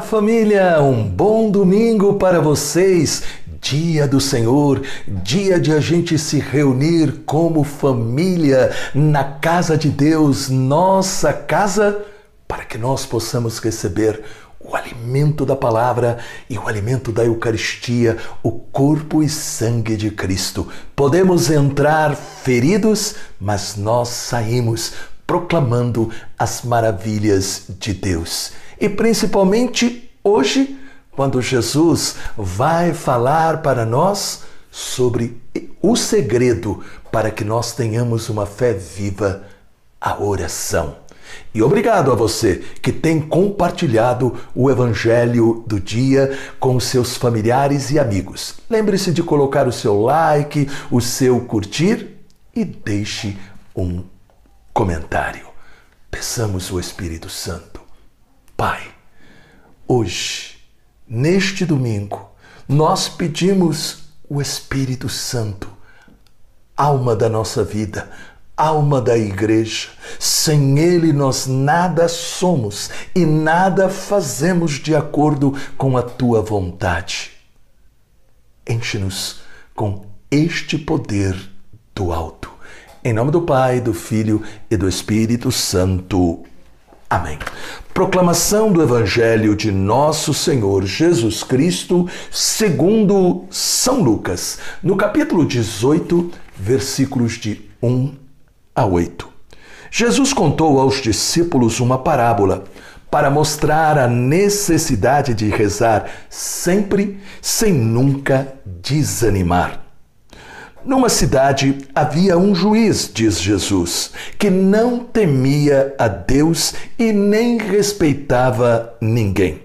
Família! Um bom domingo para vocês. Dia do Senhor, dia de a gente se reunir como família na casa de Deus, nossa casa, para que nós possamos receber o alimento da palavra e o alimento da Eucaristia, o corpo e sangue de Cristo. Podemos entrar feridos, mas nós saímos proclamando as maravilhas de Deus. E principalmente hoje, quando Jesus vai falar para nós sobre o segredo para que nós tenhamos uma fé viva, a oração. E obrigado a você que tem compartilhado o Evangelho do dia com seus familiares e amigos. Lembre-se de colocar o seu like, o seu curtir e deixe um comentário. Peçamos o Espírito Santo. Pai, hoje, neste domingo, nós pedimos o Espírito Santo, alma da nossa vida, alma da igreja. Sem ele nós nada somos e nada fazemos de acordo com a tua vontade. Enche-nos com este poder do alto em nome do Pai, do Filho e do Espírito Santo. Amém. Proclamação do Evangelho de Nosso Senhor Jesus Cristo, segundo São Lucas, no capítulo 18, versículos de 1 a 8. Jesus contou aos discípulos uma parábola para mostrar a necessidade de rezar sempre, sem nunca desanimar. Numa cidade havia um juiz, diz Jesus, que não temia a Deus e nem respeitava ninguém.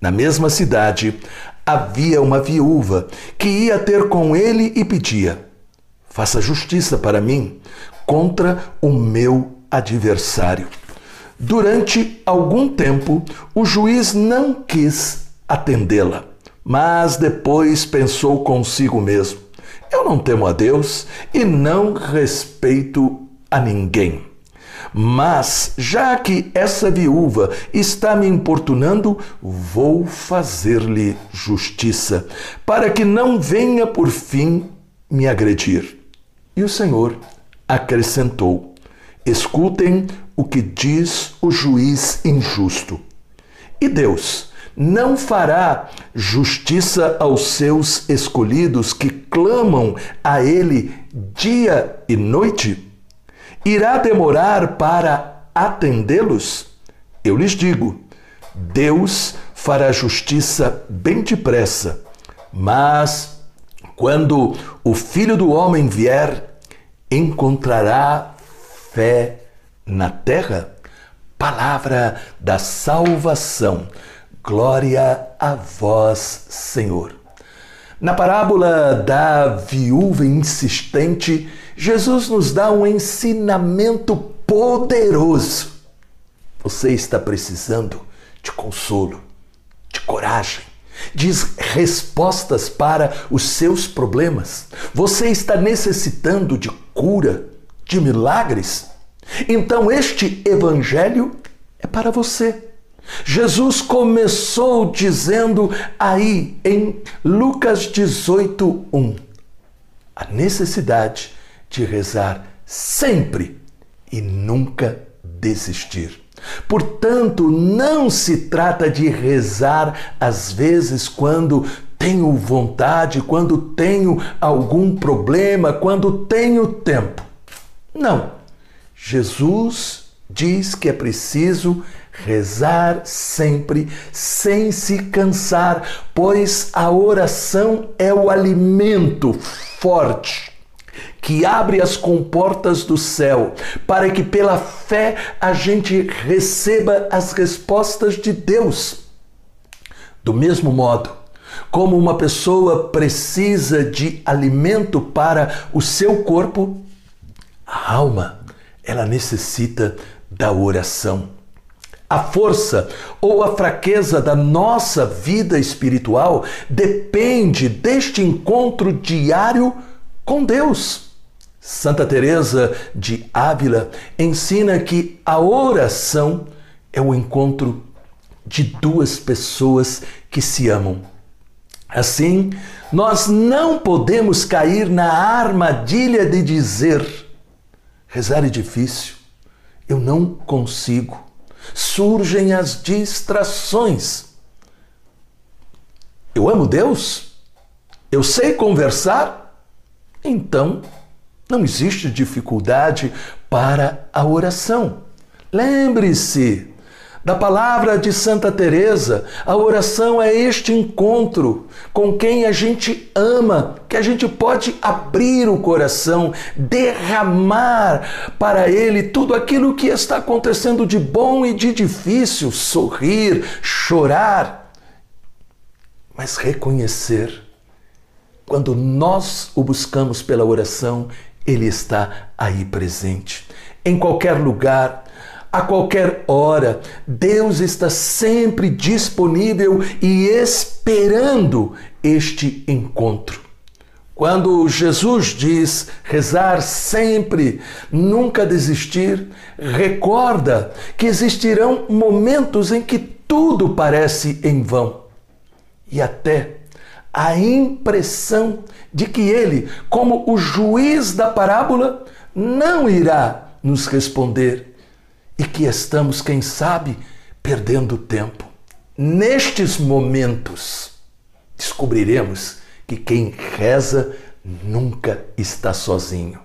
Na mesma cidade havia uma viúva que ia ter com ele e pedia: Faça justiça para mim contra o meu adversário. Durante algum tempo, o juiz não quis atendê-la, mas depois pensou consigo mesmo eu não temo a Deus e não respeito a ninguém. Mas, já que essa viúva está me importunando, vou fazer-lhe justiça, para que não venha por fim me agredir. E o Senhor acrescentou: Escutem o que diz o juiz injusto. E Deus não fará justiça aos seus escolhidos que clamam a Ele dia e noite? Irá demorar para atendê-los? Eu lhes digo: Deus fará justiça bem depressa, mas quando o Filho do Homem vier, encontrará fé na terra? Palavra da salvação. Glória a vós, Senhor. Na parábola da viúva insistente, Jesus nos dá um ensinamento poderoso. Você está precisando de consolo, de coragem, de respostas para os seus problemas. Você está necessitando de cura, de milagres. Então, este evangelho é para você. Jesus começou dizendo aí em Lucas 18, 1, a necessidade de rezar sempre e nunca desistir. Portanto, não se trata de rezar às vezes quando tenho vontade, quando tenho algum problema, quando tenho tempo. Não. Jesus diz que é preciso rezar sempre, sem se cansar, pois a oração é o alimento forte que abre as comportas do céu, para que pela fé a gente receba as respostas de Deus. Do mesmo modo, como uma pessoa precisa de alimento para o seu corpo, a alma, ela necessita da oração. A força ou a fraqueza da nossa vida espiritual depende deste encontro diário com Deus. Santa Teresa de Ávila ensina que a oração é o encontro de duas pessoas que se amam. Assim, nós não podemos cair na armadilha de dizer: rezar é difícil, eu não consigo. Surgem as distrações. Eu amo Deus? Eu sei conversar? Então, não existe dificuldade para a oração. Lembre-se, da palavra de Santa Teresa, a oração é este encontro com quem a gente ama, que a gente pode abrir o coração, derramar para ele tudo aquilo que está acontecendo de bom e de difícil, sorrir, chorar, mas reconhecer quando nós o buscamos pela oração, ele está aí presente. Em qualquer lugar, a qualquer hora. Deus está sempre disponível e esperando este encontro. Quando Jesus diz rezar sempre, nunca desistir, recorda que existirão momentos em que tudo parece em vão e até a impressão de que ele, como o juiz da parábola, não irá nos responder e que estamos, quem sabe, perdendo tempo. Nestes momentos, descobriremos que quem reza nunca está sozinho,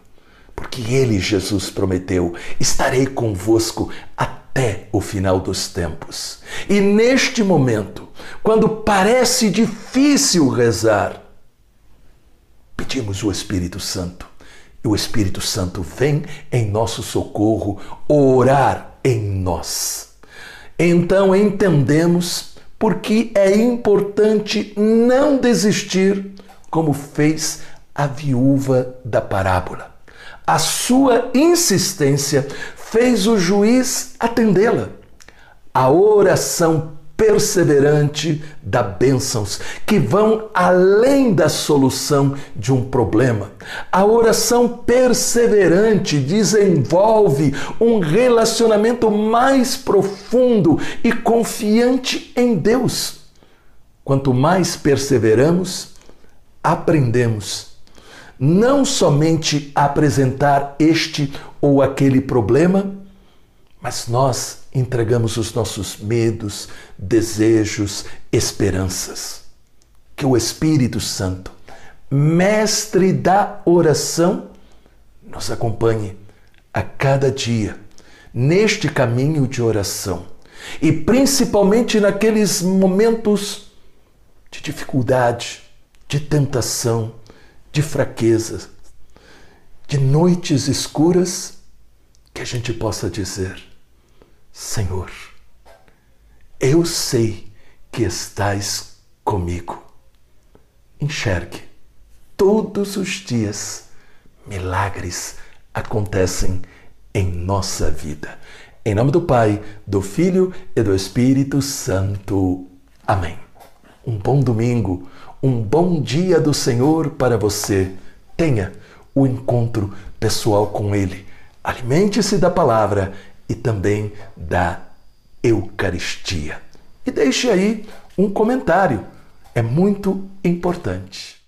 porque Ele, Jesus, prometeu: estarei convosco até o final dos tempos. E neste momento, quando parece difícil rezar, pedimos o Espírito Santo o Espírito Santo vem em nosso socorro orar em nós. Então entendemos por que é importante não desistir, como fez a viúva da parábola. A sua insistência fez o juiz atendê-la. A oração perseverante da bênçãos que vão além da solução de um problema. A oração perseverante desenvolve um relacionamento mais profundo e confiante em Deus. Quanto mais perseveramos, aprendemos não somente a apresentar este ou aquele problema, mas nós entregamos os nossos medos, desejos, esperanças. Que o Espírito Santo, mestre da oração, nos acompanhe a cada dia neste caminho de oração e principalmente naqueles momentos de dificuldade, de tentação, de fraqueza, de noites escuras, que a gente possa dizer: Senhor, eu sei que estás comigo. Enxergue, todos os dias milagres acontecem em nossa vida. Em nome do Pai, do Filho e do Espírito Santo. Amém. Um bom domingo, um bom dia do Senhor para você. Tenha o encontro pessoal com Ele. Alimente-se da palavra e também da Eucaristia. E deixe aí um comentário, é muito importante.